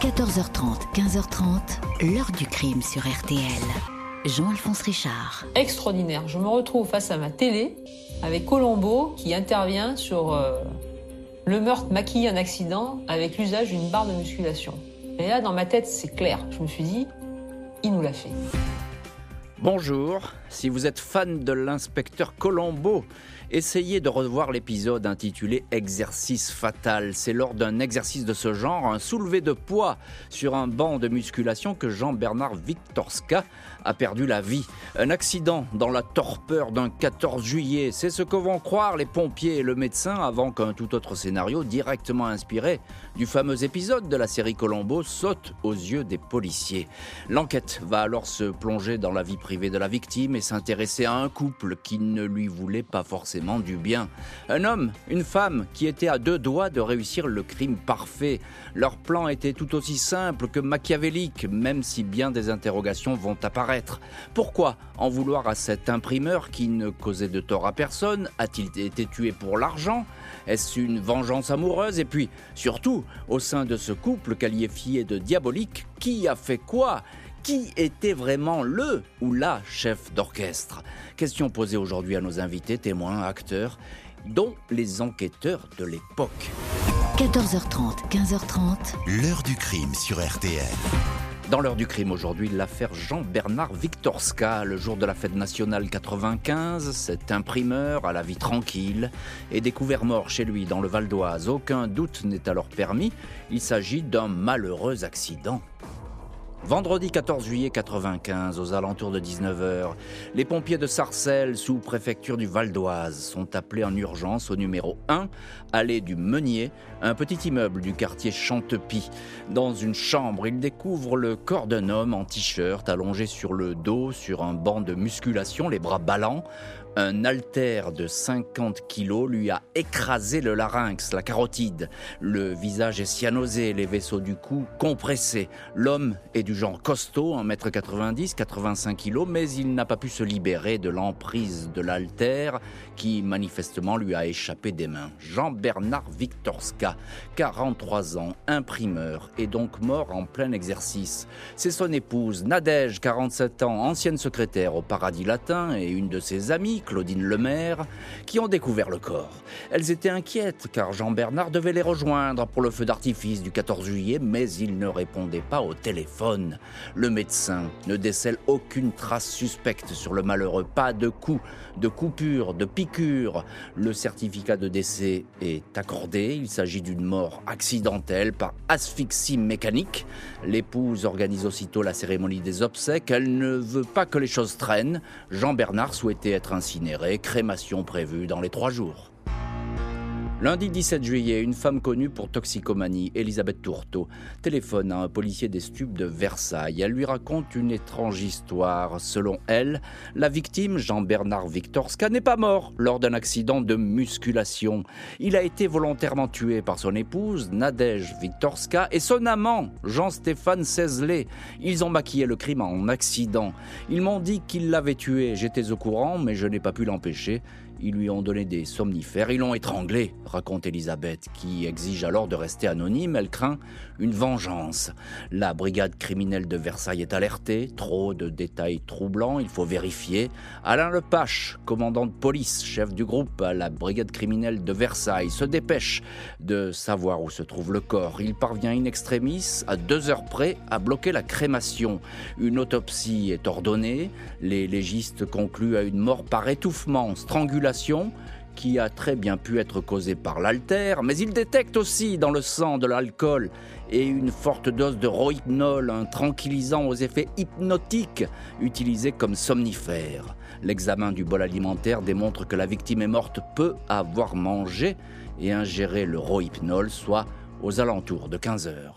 14h30, 15h30, l'heure du crime sur RTL. Jean-Alphonse Richard. Extraordinaire. Je me retrouve face à ma télé avec Colombo qui intervient sur euh, le meurtre maquillé en accident avec l'usage d'une barre de musculation. Et là, dans ma tête, c'est clair. Je me suis dit, il nous l'a fait. Bonjour, si vous êtes fan de l'inspecteur Colombo, essayez de revoir l'épisode intitulé Exercice fatal. C'est lors d'un exercice de ce genre, un soulevé de poids sur un banc de musculation que Jean-Bernard Victorska a perdu la vie. Un accident dans la torpeur d'un 14 juillet, c'est ce que vont croire les pompiers et le médecin avant qu'un tout autre scénario directement inspiré du fameux épisode de la série Colombo saute aux yeux des policiers. L'enquête va alors se plonger dans la vie privée de la victime et s'intéresser à un couple qui ne lui voulait pas forcément du bien. Un homme, une femme qui étaient à deux doigts de réussir le crime parfait. Leur plan était tout aussi simple que machiavélique, même si bien des interrogations vont apparaître. Pourquoi en vouloir à cet imprimeur qui ne causait de tort à personne A-t-il été tué pour l'argent? Est-ce une vengeance amoureuse? Et puis, surtout, au sein de ce couple qualifié de diabolique, qui a fait quoi? Qui était vraiment le ou la chef d'orchestre? Question posée aujourd'hui à nos invités, témoins, acteurs, dont les enquêteurs de l'époque. 14h30, 15h30. L'heure du crime sur RTL. Dans l'heure du crime aujourd'hui, l'affaire Jean-Bernard Victorska, le jour de la fête nationale 95, cet imprimeur à la vie tranquille est découvert mort chez lui dans le Val d'Oise. Aucun doute n'est alors permis, il s'agit d'un malheureux accident. Vendredi 14 juillet 95, aux alentours de 19h, les pompiers de Sarcelles, sous préfecture du Val d'Oise, sont appelés en urgence au numéro 1, allée du Meunier, un petit immeuble du quartier Chantepie. Dans une chambre, ils découvrent le corps d'un homme en t-shirt, allongé sur le dos, sur un banc de musculation, les bras ballants. Un haltère de 50 kilos lui a écrasé le larynx, la carotide. Le visage est cyanosé, les vaisseaux du cou compressés. L'homme est du genre costaud, 1m90, 85 kilos, mais il n'a pas pu se libérer de l'emprise de l'haltère qui manifestement lui a échappé des mains. Jean-Bernard Victorska, 43 ans, imprimeur, est donc mort en plein exercice. C'est son épouse, Nadège, 47 ans, ancienne secrétaire au Paradis Latin et une de ses amies, Claudine Lemaire, qui ont découvert le corps. Elles étaient inquiètes car Jean-Bernard devait les rejoindre pour le feu d'artifice du 14 juillet, mais il ne répondait pas au téléphone. Le médecin ne décèle aucune trace suspecte sur le malheureux, pas de coup, de coupure, de piqûre. Le certificat de décès est accordé, il s'agit d'une mort accidentelle par asphyxie mécanique. L'épouse organise aussitôt la cérémonie des obsèques, elle ne veut pas que les choses traînent. Jean-Bernard souhaitait être incinéré, crémation prévue dans les trois jours. Lundi 17 juillet, une femme connue pour toxicomanie, Elisabeth Tourteau, téléphone à un policier des stupes de Versailles. Elle lui raconte une étrange histoire. Selon elle, la victime, Jean-Bernard Victorska, n'est pas mort lors d'un accident de musculation. Il a été volontairement tué par son épouse, Nadège Victorska, et son amant, Jean-Stéphane Cézelet. Ils ont maquillé le crime en accident. Ils m'ont dit qu'ils l'avaient tué. J'étais au courant, mais je n'ai pas pu l'empêcher. Ils lui ont donné des somnifères, ils l'ont étranglé, raconte Elisabeth, qui exige alors de rester anonyme. Elle craint une vengeance. La brigade criminelle de Versailles est alertée. Trop de détails troublants, il faut vérifier. Alain Lepache, commandant de police, chef du groupe à la brigade criminelle de Versailles, se dépêche de savoir où se trouve le corps. Il parvient in extremis, à deux heures près, à bloquer la crémation. Une autopsie est ordonnée. Les légistes concluent à une mort par étouffement, strangulation qui a très bien pu être causée par l'altère, mais il détecte aussi dans le sang de l'alcool et une forte dose de rohypnol, un tranquillisant aux effets hypnotiques utilisé comme somnifère. L'examen du bol alimentaire démontre que la victime est morte peu avoir mangé et ingéré le rohypnol, soit aux alentours de 15 heures.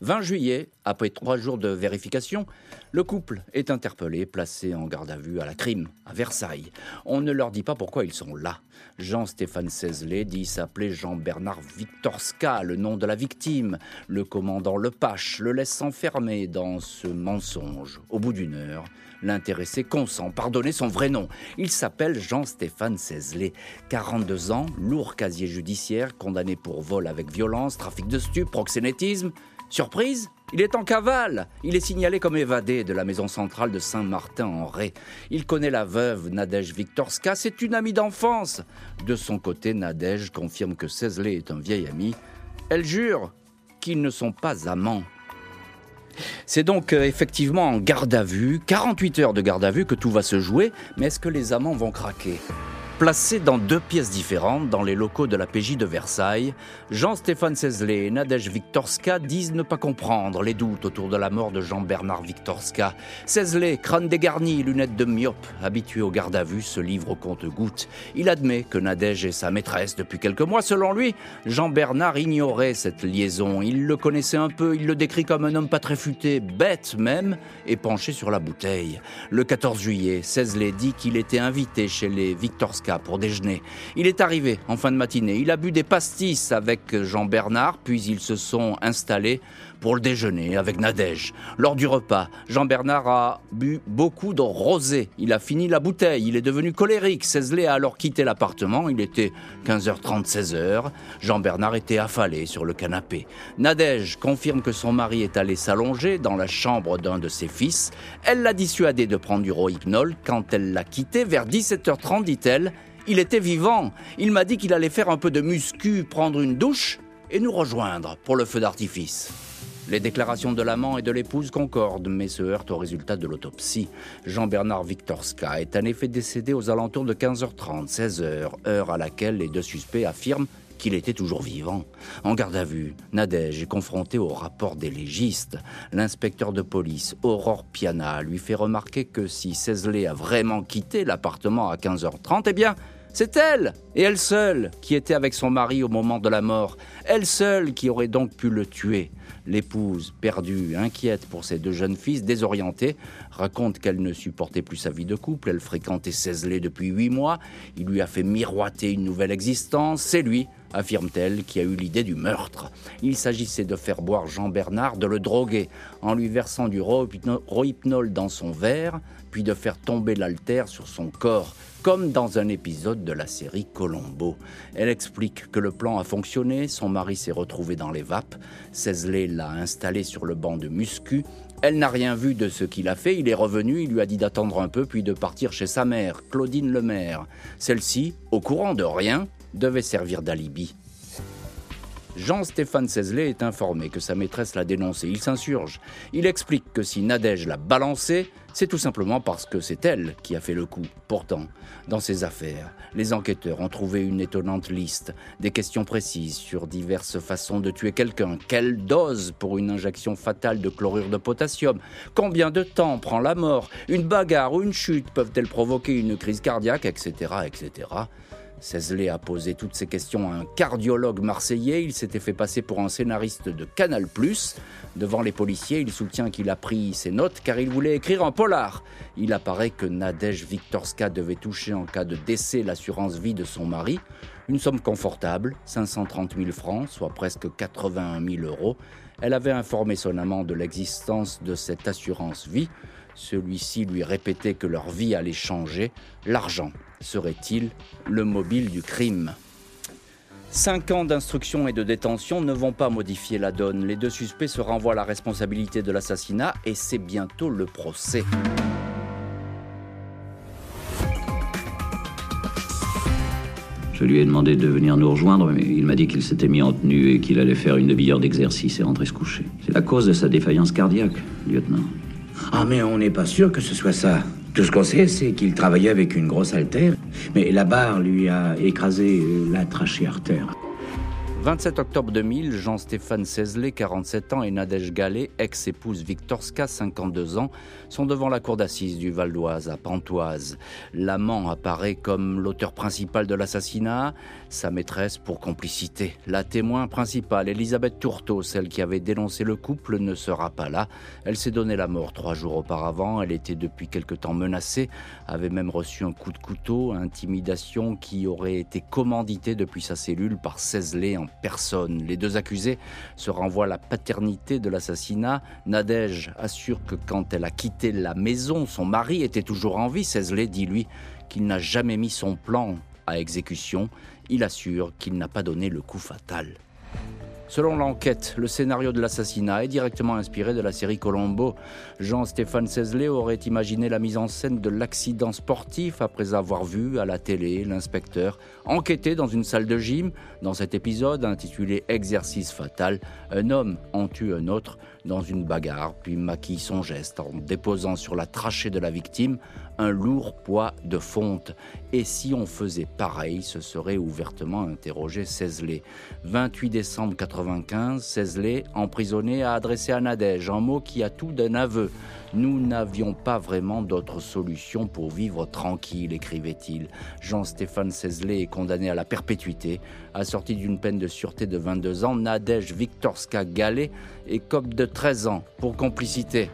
20 juillet, après trois jours de vérification, le couple est interpellé, placé en garde à vue à la crime, à Versailles. On ne leur dit pas pourquoi ils sont là. Jean-Stéphane Cézelet dit s'appeler Jean-Bernard Victorska, le nom de la victime. Le commandant Lepache le laisse s'enfermer dans ce mensonge. Au bout d'une heure, l'intéressé consent par donner son vrai nom. Il s'appelle Jean-Stéphane Cézelet, 42 ans, lourd casier judiciaire, condamné pour vol avec violence, trafic de stupes, proxénétisme Surprise il est en cavale. Il est signalé comme évadé de la maison centrale de Saint-Martin-en-Ré. Il connaît la veuve Nadège Viktorska, c'est une amie d'enfance. De son côté, Nadège confirme que Cézlé est un vieil ami. Elle jure qu'ils ne sont pas amants. C'est donc euh, effectivement en garde à vue, 48 heures de garde à vue que tout va se jouer, mais est-ce que les amants vont craquer? Placés dans deux pièces différentes dans les locaux de la PJ de Versailles, Jean-Stéphane Cézlé et Nadège Viktorska disent ne pas comprendre les doutes autour de la mort de Jean-Bernard Viktorska. Cézlé, crâne dégarni, lunettes de myope, habitué au garde à vue, se livre au compte-gouttes. Il admet que Nadège est sa maîtresse depuis quelques mois. Selon lui, Jean-Bernard ignorait cette liaison. Il le connaissait un peu, il le décrit comme un homme pas très futé, bête même, et penché sur la bouteille. Le 14 juillet, Cézlé dit qu'il était invité chez les Pour déjeuner. Il est arrivé en fin de matinée. Il a bu des pastis avec Jean Bernard, puis ils se sont installés pour le déjeuner avec Nadège. Lors du repas, Jean-Bernard a bu beaucoup de rosé. Il a fini la bouteille. Il est devenu colérique. Cézlé a alors quitté l'appartement. Il était 15h30, 16h. Jean-Bernard était affalé sur le canapé. Nadège confirme que son mari est allé s'allonger dans la chambre d'un de ses fils. Elle l'a dissuadé de prendre du rohypnol. Quand elle l'a quitté, vers 17h30, dit-elle, il était vivant. Il m'a dit qu'il allait faire un peu de muscu, prendre une douche et nous rejoindre pour le feu d'artifice. Les déclarations de l'amant et de l'épouse concordent, mais se heurtent au résultat de l'autopsie. Jean-Bernard Viktorska est en effet décédé aux alentours de 15h30, 16h, heure à laquelle les deux suspects affirment qu'il était toujours vivant. En garde à vue, Nadège est confronté au rapport des légistes. L'inspecteur de police, Aurore Piana, lui fait remarquer que si Cézlé a vraiment quitté l'appartement à 15h30, eh bien, c'est elle, et elle seule, qui était avec son mari au moment de la mort. Elle seule qui aurait donc pu le tuer. L'épouse, perdue, inquiète pour ses deux jeunes fils, désorientée, raconte qu'elle ne supportait plus sa vie de couple. Elle fréquentait Cézlé depuis huit mois. Il lui a fait miroiter une nouvelle existence. C'est lui, affirme-t-elle, qui a eu l'idée du meurtre. Il s'agissait de faire boire Jean-Bernard, de le droguer en lui versant du rohypnol dans son verre, puis de faire tomber l'altère sur son corps comme dans un épisode de la série Colombo. Elle explique que le plan a fonctionné, son mari s'est retrouvé dans les vapes, Cézlé l'a installé sur le banc de muscu, elle n'a rien vu de ce qu'il a fait, il est revenu, il lui a dit d'attendre un peu puis de partir chez sa mère, Claudine Lemaire. Celle-ci, au courant de rien, devait servir d'alibi. Jean-Stéphane Cézlé est informé que sa maîtresse l'a dénoncé. Il s'insurge. Il explique que si Nadège l'a balancé, c'est tout simplement parce que c'est elle qui a fait le coup. Pourtant, dans ces affaires, les enquêteurs ont trouvé une étonnante liste, des questions précises sur diverses façons de tuer quelqu'un. Quelle dose pour une injection fatale de chlorure de potassium? Combien de temps prend la mort? Une bagarre ou une chute peuvent-elles provoquer une crise cardiaque, etc., etc. Cézlé a posé toutes ces questions à un cardiologue marseillais. Il s'était fait passer pour un scénariste de Canal+. Devant les policiers, il soutient qu'il a pris ses notes car il voulait écrire un polar. Il apparaît que Nadège Viktorska devait toucher en cas de décès l'assurance vie de son mari. Une somme confortable, 530 000 francs, soit presque 81 000 euros. Elle avait informé son amant de l'existence de cette assurance vie. Celui-ci lui répétait que leur vie allait changer. L'argent serait-il le mobile du crime? Cinq ans d'instruction et de détention ne vont pas modifier la donne. Les deux suspects se renvoient à la responsabilité de l'assassinat et c'est bientôt le procès. Je lui ai demandé de venir nous rejoindre, mais il m'a dit qu'il s'était mis en tenue et qu'il allait faire une demi-heure d'exercice et rentrer se coucher. C'est la cause de sa défaillance cardiaque, lieutenant. Ah, mais on n'est pas sûr que ce soit ça. Tout ce qu'on sait, c'est qu'il travaillait avec une grosse haltère, mais la barre lui a écrasé la trachée artère. 27 octobre 2000, Jean-Stéphane Cézlé, 47 ans, et Nadège Gallet, ex-épouse Victorska, 52 ans, sont devant la cour d'assises du Val d'Oise, à Pantoise. L'amant apparaît comme l'auteur principal de l'assassinat, sa maîtresse pour complicité. La témoin principale, Elisabeth Tourteau, celle qui avait dénoncé le couple, ne sera pas là. Elle s'est donné la mort trois jours auparavant. Elle était depuis quelque temps menacée, avait même reçu un coup de couteau, intimidation qui aurait été commanditée depuis sa cellule par Cézlé en personne. Les deux accusés se renvoient à la paternité de l'assassinat. Nadège assure que quand elle a quitté la maison, son mari était toujours en vie. Cézlé dit lui qu'il n'a jamais mis son plan à exécution. Il assure qu'il n'a pas donné le coup fatal. Selon l'enquête, le scénario de l'assassinat est directement inspiré de la série Colombo. Jean-Stéphane Cézelet aurait imaginé la mise en scène de l'accident sportif après avoir vu à la télé l'inspecteur enquêter dans une salle de gym. Dans cet épisode intitulé Exercice fatal, un homme en tue un autre dans une bagarre, puis maquille son geste en déposant sur la trachée de la victime un lourd poids de fonte. Et si on faisait pareil, ce serait ouvertement interrogé Cézelet. 28 décembre 95, Cézelet, emprisonné, a adressé à Nadège un mot qui a tout d'un aveu. Nous n'avions pas vraiment d'autre solution pour vivre tranquille, écrivait-il. Jean-Stéphane Cézelet est condamné à la perpétuité. Assorti d'une peine de sûreté de 22 ans, Nadège Viktorska-Gallet écope de 13 ans pour complicité.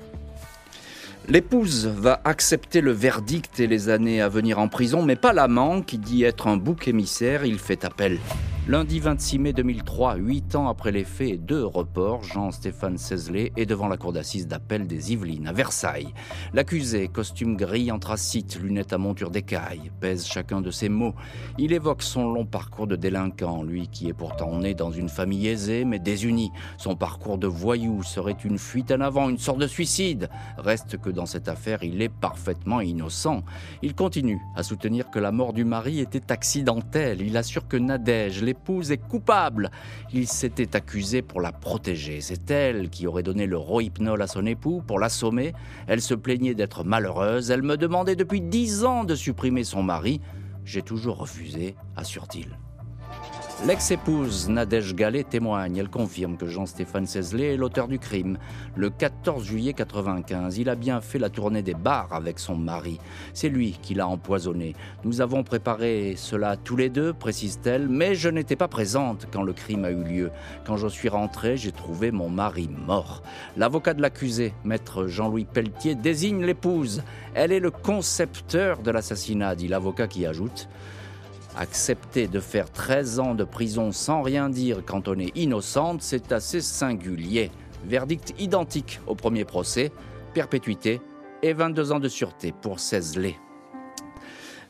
L'épouse va accepter le verdict et les années à venir en prison, mais pas l'amant qui dit être un bouc émissaire, il fait appel. Lundi 26 mai 2003, huit ans après les faits et deux reports, Jean-Stéphane Cézelet est devant la cour d'assises d'appel des Yvelines à Versailles. L'accusé, costume gris anthracite, lunettes à monture d'écaille, pèse chacun de ses mots. Il évoque son long parcours de délinquant, lui qui est pourtant né dans une famille aisée mais désunie. Son parcours de voyou serait une fuite en avant, une sorte de suicide. Reste que dans cette affaire, il est parfaitement innocent. Il continue à soutenir que la mort du mari était accidentelle. Il assure que Nadège, l'épouse est coupable. Il s'était accusé pour la protéger. C'est elle qui aurait donné le rohypnol à son époux pour l'assommer. Elle se plaignait d'être malheureuse. Elle me demandait depuis dix ans de supprimer son mari. J'ai toujours refusé, assure-t-il. L'ex-épouse Nadège Gallet témoigne. Elle confirme que Jean-Stéphane Cézelet est l'auteur du crime. Le 14 juillet 95, il a bien fait la tournée des bars avec son mari. C'est lui qui l'a empoisonné. Nous avons préparé cela tous les deux, précise-t-elle, mais je n'étais pas présente quand le crime a eu lieu. Quand je suis rentrée, j'ai trouvé mon mari mort. L'avocat de l'accusé, maître Jean-Louis Pelletier, désigne l'épouse. Elle est le concepteur de l'assassinat, dit l'avocat qui ajoute Accepter de faire 13 ans de prison sans rien dire quand on est innocente, c'est assez singulier. Verdict identique au premier procès, perpétuité et 22 ans de sûreté pour Cézelet.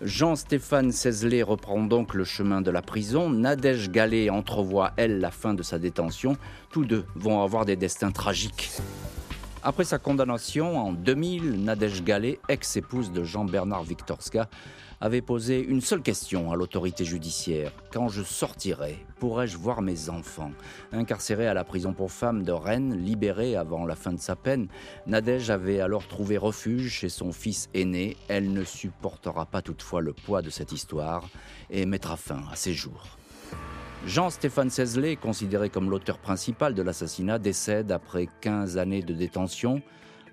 Jean-Stéphane Cézelet reprend donc le chemin de la prison. Nadège Gallet entrevoit, elle, la fin de sa détention. Tous deux vont avoir des destins tragiques. Après sa condamnation en 2000, Nadège Gallet, ex-épouse de Jean-Bernard Victorska, avait posé une seule question à l'autorité judiciaire. Quand je sortirai, pourrais-je voir mes enfants? Incarcérée à la prison pour femmes de Rennes, libérée avant la fin de sa peine, Nadège avait alors trouvé refuge chez son fils aîné. Elle ne supportera pas toutefois le poids de cette histoire et mettra fin à ses jours. Jean-Stéphane Cézelet, considéré comme l'auteur principal de l'assassinat, décède après 15 années de détention.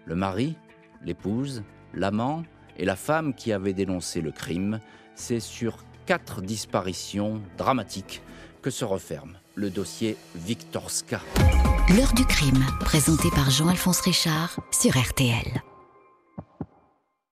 Le mari, l'épouse, l'amant et la femme qui avait dénoncé le crime. C'est sur quatre disparitions dramatiques que se referme le dossier Victorska. L'heure du crime, présenté par Jean-Alphonse Richard sur RTL.